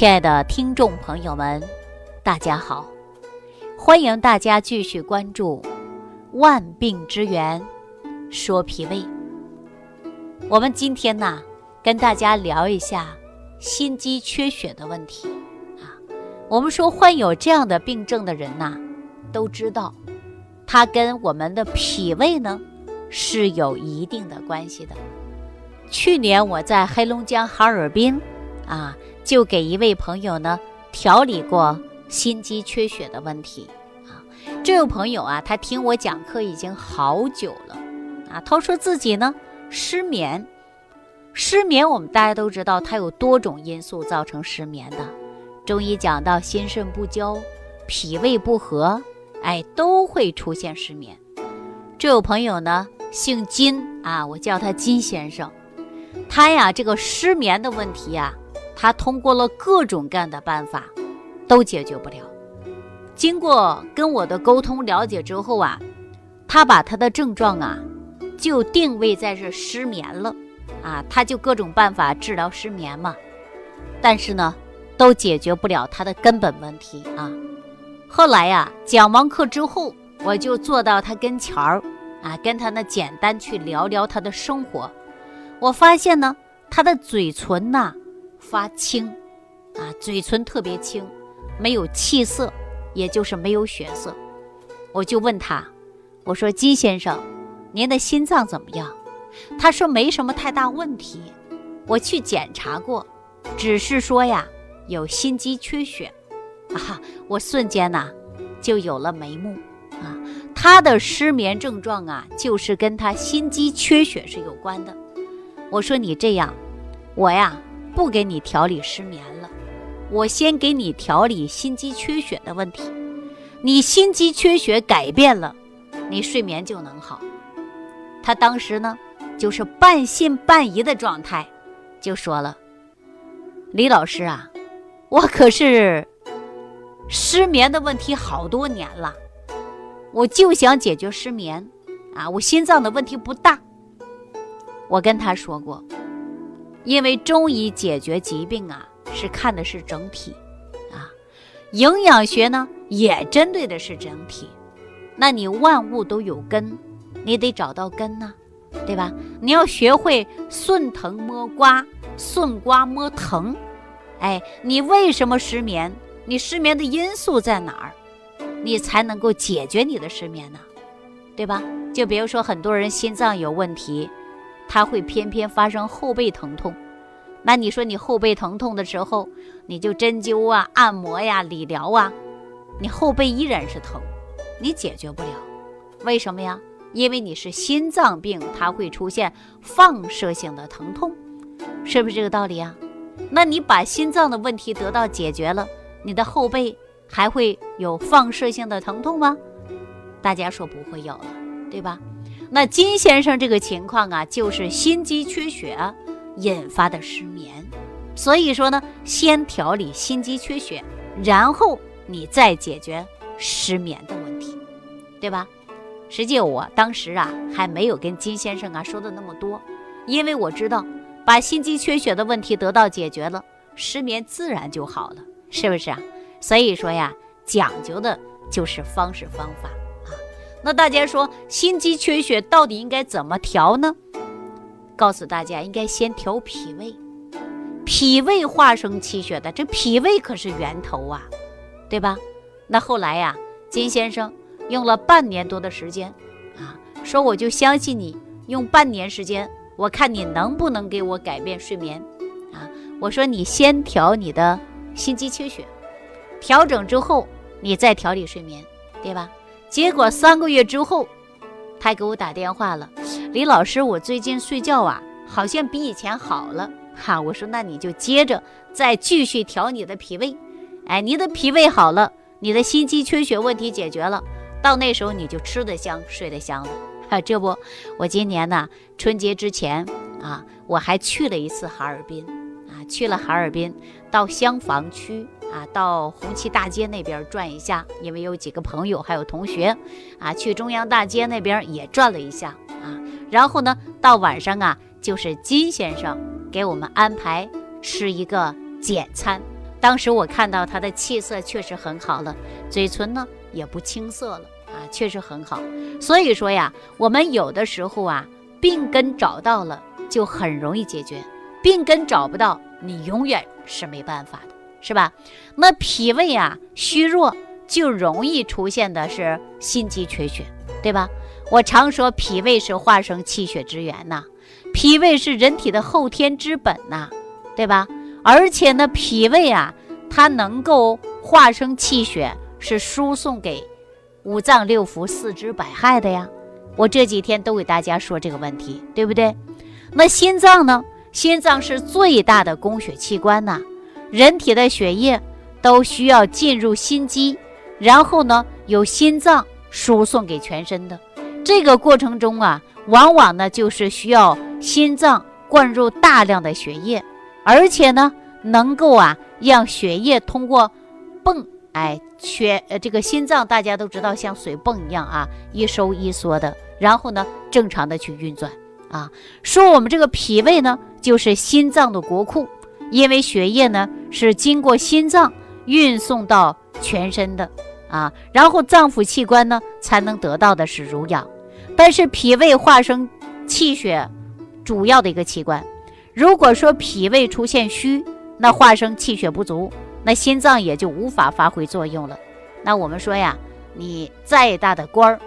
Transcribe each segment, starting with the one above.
亲爱的听众朋友们，大家好！欢迎大家继续关注《万病之源说脾胃》。我们今天呢，跟大家聊一下心肌缺血的问题啊。我们说患有这样的病症的人呐，都知道，它跟我们的脾胃呢是有一定的关系的。去年我在黑龙江哈尔滨啊。就给一位朋友呢调理过心肌缺血的问题啊。这位朋友啊，他听我讲课已经好久了啊。他说自己呢失眠，失眠我们大家都知道，它有多种因素造成失眠的。中医讲到心肾不交、脾胃不和，哎，都会出现失眠。这位朋友呢姓金啊，我叫他金先生。他呀这个失眠的问题呀。他通过了各种各样的办法，都解决不了。经过跟我的沟通了解之后啊，他把他的症状啊，就定位在是失眠了啊，他就各种办法治疗失眠嘛。但是呢，都解决不了他的根本问题啊。后来呀，讲完课之后，我就坐到他跟前儿啊，跟他呢简单去聊聊他的生活。我发现呢，他的嘴唇呐。发青，啊，嘴唇特别青，没有气色，也就是没有血色。我就问他，我说金先生，您的心脏怎么样？他说没什么太大问题，我去检查过，只是说呀有心肌缺血。啊，我瞬间呐就有了眉目啊，他的失眠症状啊就是跟他心肌缺血是有关的。我说你这样，我呀。不给你调理失眠了，我先给你调理心肌缺血的问题。你心肌缺血改变了，你睡眠就能好。他当时呢，就是半信半疑的状态，就说了：“李老师啊，我可是失眠的问题好多年了，我就想解决失眠啊，我心脏的问题不大。”我跟他说过。因为中医解决疾病啊，是看的是整体，啊，营养学呢也针对的是整体。那你万物都有根，你得找到根呢，对吧？你要学会顺藤摸瓜，顺瓜摸藤。哎，你为什么失眠？你失眠的因素在哪儿？你才能够解决你的失眠呢？对吧？就比如说很多人心脏有问题。它会偏偏发生后背疼痛，那你说你后背疼痛的时候，你就针灸啊、按摩呀、理疗啊，你后背依然是疼，你解决不了，为什么呀？因为你是心脏病，它会出现放射性的疼痛，是不是这个道理啊？那你把心脏的问题得到解决了，你的后背还会有放射性的疼痛吗？大家说不会有了，对吧？那金先生这个情况啊，就是心肌缺血引发的失眠，所以说呢，先调理心肌缺血，然后你再解决失眠的问题，对吧？实际我当时啊，还没有跟金先生啊说的那么多，因为我知道，把心肌缺血的问题得到解决了，失眠自然就好了，是不是啊？所以说呀，讲究的就是方式方法。那大家说心肌缺血到底应该怎么调呢？告诉大家，应该先调脾胃，脾胃化生气血的，这脾胃可是源头啊，对吧？那后来呀，金先生用了半年多的时间啊，说我就相信你，用半年时间，我看你能不能给我改变睡眠啊？我说你先调你的心肌缺血，调整之后你再调理睡眠，对吧？结果三个月之后，他给我打电话了，李老师，我最近睡觉啊，好像比以前好了哈。我说那你就接着再继续调你的脾胃，哎，你的脾胃好了，你的心肌缺血问题解决了，到那时候你就吃得香，睡得香了。哈，这不，我今年呢春节之前啊，我还去了一次哈尔滨啊，去了哈尔滨到香坊区。啊，到红旗大街那边转一下，因为有几个朋友还有同学，啊，去中央大街那边也转了一下啊。然后呢，到晚上啊，就是金先生给我们安排吃一个简餐。当时我看到他的气色确实很好了，嘴唇呢也不青涩了啊，确实很好。所以说呀，我们有的时候啊，病根找到了就很容易解决，病根找不到，你永远是没办法的，是吧？那脾胃啊虚弱，就容易出现的是心肌缺血，对吧？我常说脾胃是化生气血之源呐，脾胃是人体的后天之本呐，对吧？而且呢，脾胃啊，它能够化生气血，是输送给五脏六腑、四肢百骸的呀。我这几天都给大家说这个问题，对不对？那心脏呢？心脏是最大的供血器官呐，人体的血液都需要进入心肌，然后呢，由心脏输送给全身的。这个过程中啊，往往呢就是需要心脏灌入大量的血液。而且呢，能够啊让血液通过泵，哎，血呃这个心脏大家都知道像水泵一样啊，一收一缩的，然后呢正常的去运转啊。说我们这个脾胃呢，就是心脏的国库，因为血液呢是经过心脏运送到全身的啊，然后脏腑器官呢才能得到的是濡养。但是脾胃化生气血主要的一个器官。如果说脾胃出现虚，那化生气血不足，那心脏也就无法发挥作用了。那我们说呀，你再大的官儿，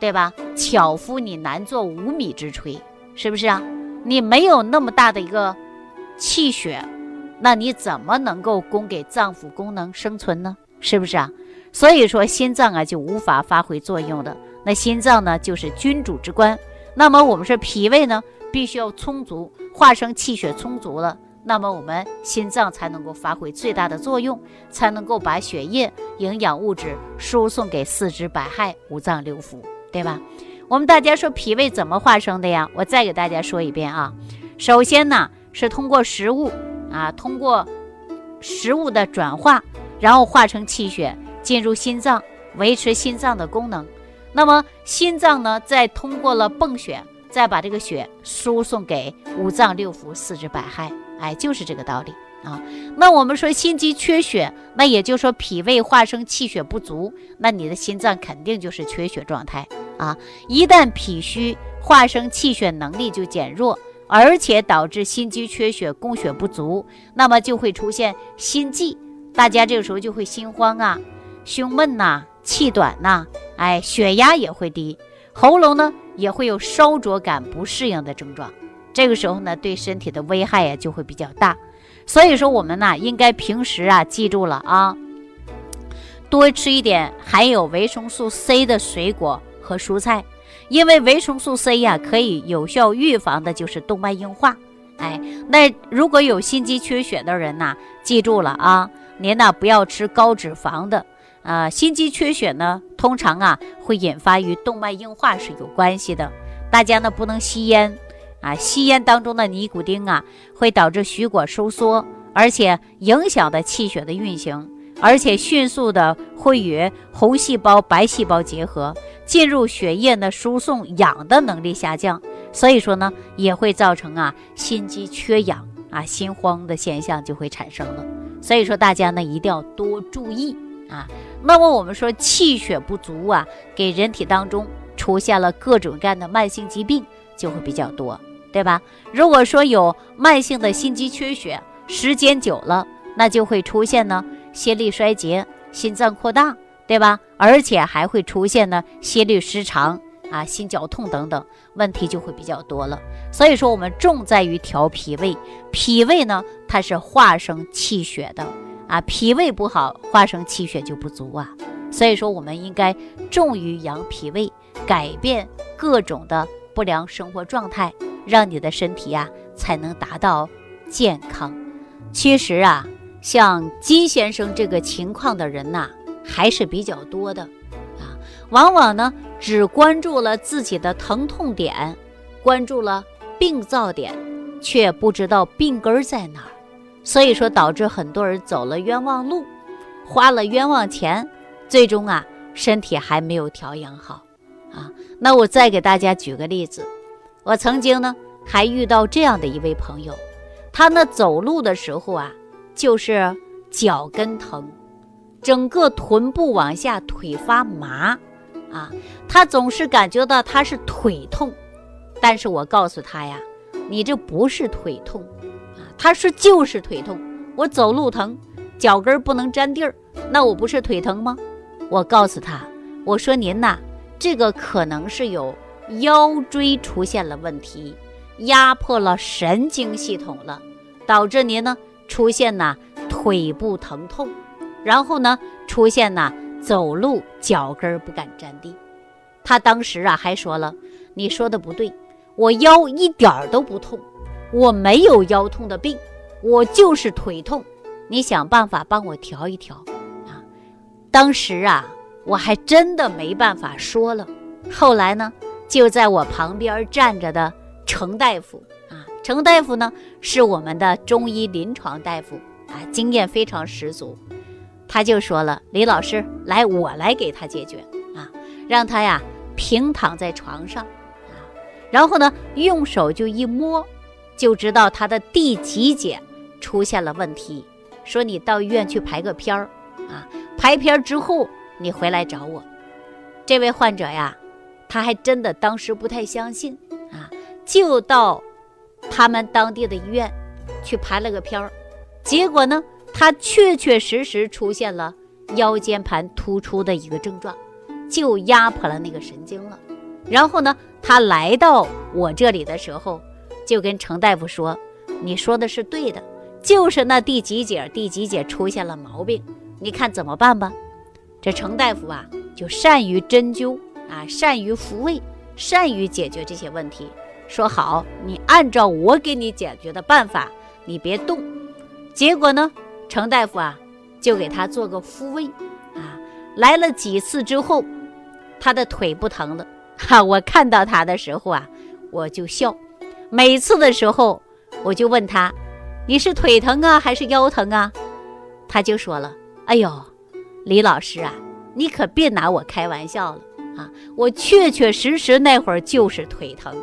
对吧？巧妇你难做无米之炊，是不是啊？你没有那么大的一个气血，那你怎么能够供给脏腑功能生存呢？是不是啊？所以说心脏啊就无法发挥作用的。那心脏呢就是君主之官。那么我们说脾胃呢？必须要充足，化生气血充足了，那么我们心脏才能够发挥最大的作用，才能够把血液、营养物质输送给四肢百骸、五脏六腑，对吧？我们大家说脾胃怎么化生的呀？我再给大家说一遍啊。首先呢，是通过食物啊，通过食物的转化，然后化成气血进入心脏，维持心脏的功能。那么心脏呢，再通过了泵血。再把这个血输送给五脏六腑、四肢百骸，哎，就是这个道理啊。那我们说心肌缺血，那也就是说脾胃化生气血不足，那你的心脏肯定就是缺血状态啊。一旦脾虚，化生气血能力就减弱，而且导致心肌缺血、供血不足，那么就会出现心悸，大家这个时候就会心慌啊、胸闷呐、气短呐，哎，血压也会低，喉咙呢。也会有烧灼感、不适应的症状，这个时候呢，对身体的危害呀就会比较大。所以说，我们呢应该平时啊记住了啊，多吃一点含有维生素 C 的水果和蔬菜，因为维生素 C 呀可以有效预防的就是动脉硬化。哎，那如果有心肌缺血的人呐，记住了啊，您呢不要吃高脂肪的。啊，心肌缺血呢，通常啊会引发与动脉硬化是有关系的。大家呢不能吸烟啊，吸烟当中的尼古丁啊会导致血管收缩，而且影响的气血的运行，而且迅速的会与红细胞、白细胞结合，进入血液呢输送氧的能力下降，所以说呢也会造成啊心肌缺氧啊心慌的现象就会产生了。所以说大家呢一定要多注意啊。那么我们说气血不足啊，给人体当中出现了各种各样的慢性疾病就会比较多，对吧？如果说有慢性的心肌缺血，时间久了，那就会出现呢心力衰竭、心脏扩大，对吧？而且还会出现呢心律失常啊、心绞痛等等问题就会比较多了。所以说我们重在于调脾胃，脾胃呢它是化生气血的。啊，脾胃不好，化生气血就不足啊。所以说，我们应该重于养脾胃，改变各种的不良生活状态，让你的身体呀才能达到健康。其实啊，像金先生这个情况的人呐，还是比较多的啊。往往呢，只关注了自己的疼痛点，关注了病灶点，却不知道病根在哪儿。所以说，导致很多人走了冤枉路，花了冤枉钱，最终啊，身体还没有调养好啊。那我再给大家举个例子，我曾经呢还遇到这样的一位朋友，他呢走路的时候啊，就是脚跟疼，整个臀部往下腿发麻，啊，他总是感觉到他是腿痛，但是我告诉他呀，你这不是腿痛，啊，他说就是腿痛，我走路疼，脚跟不能沾地儿，那我不是腿疼吗？我告诉他，我说您呐，这个可能是有腰椎出现了问题，压迫了神经系统了，导致您呢出现呐。腿部疼痛，然后呢，出现呢走路脚跟不敢沾地。他当时啊还说了：“你说的不对，我腰一点儿都不痛，我没有腰痛的病，我就是腿痛。你想办法帮我调一调啊！”当时啊，我还真的没办法说了。后来呢，就在我旁边站着的程大夫，程大夫呢是我们的中医临床大夫。啊，经验非常十足，他就说了：“李老师，来，我来给他解决啊，让他呀平躺在床上啊，然后呢用手就一摸，就知道他的第几节出现了问题。说你到医院去排个片儿啊，排片儿之后你回来找我。这位患者呀，他还真的当时不太相信啊，就到他们当地的医院去拍了个片儿。”结果呢，他确确实实出现了腰间盘突出的一个症状，就压迫了那个神经了。然后呢，他来到我这里的时候，就跟程大夫说：“你说的是对的，就是那第几节、第几节出现了毛病，你看怎么办吧？”这程大夫啊，就善于针灸啊，善于扶位，善于解决这些问题。说好，你按照我给你解决的办法，你别动。结果呢，程大夫啊，就给他做个复位，啊，来了几次之后，他的腿不疼了。哈，我看到他的时候啊，我就笑。每次的时候，我就问他：“你是腿疼啊，还是腰疼啊？”他就说了：“哎呦，李老师啊，你可别拿我开玩笑了啊！我确确实实那会儿就是腿疼，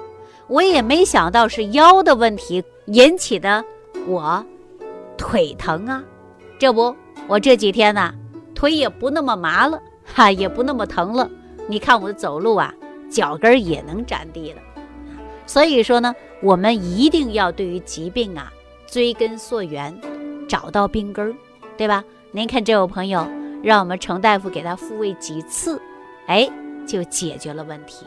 我也没想到是腰的问题引起的。我。”腿疼啊，这不，我这几天呢，腿也不那么麻了，哈，也不那么疼了。你看我走路啊，脚跟也能沾地了。所以说呢，我们一定要对于疾病啊，追根溯源，找到病根儿，对吧？您看这位朋友，让我们程大夫给他复位几次，哎，就解决了问题。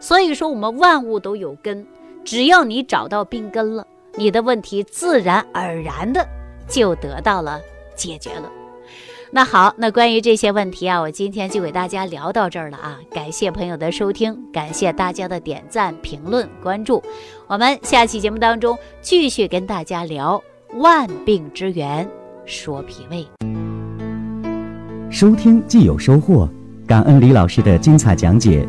所以说，我们万物都有根，只要你找到病根了，你的问题自然而然的。就得到了解决了。那好，那关于这些问题啊，我今天就给大家聊到这儿了啊！感谢朋友的收听，感谢大家的点赞、评论、关注。我们下期节目当中继续跟大家聊万病之源，说脾胃。收听既有收获，感恩李老师的精彩讲解。